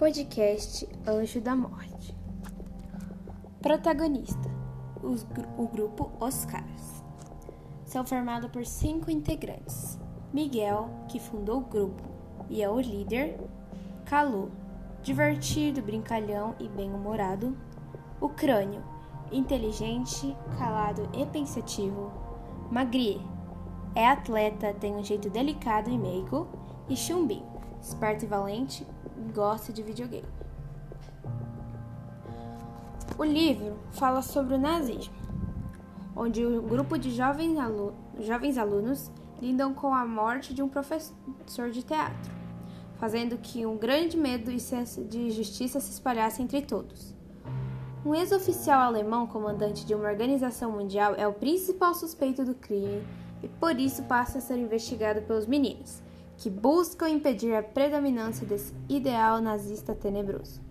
Podcast Anjo da Morte. Protagonista: os, o grupo Os Caras. São formados por cinco integrantes: Miguel, que fundou o grupo e é o líder, Calu, divertido, brincalhão e bem-humorado, o Crânio, inteligente, calado e pensativo, Magrie, é atleta, tem um jeito delicado e meigo, e Chumbinho, esperto e valente, gosta de videogame. O livro fala sobre o nazismo, onde um grupo de jovens, alu jovens alunos lidam com a morte de um professor de teatro, fazendo que um grande medo de justiça se espalhasse entre todos. Um ex-oficial alemão, comandante de uma organização mundial, é o principal suspeito do crime e por isso passa a ser investigado pelos meninos, que buscam impedir a predominância desse ideal nazista tenebroso.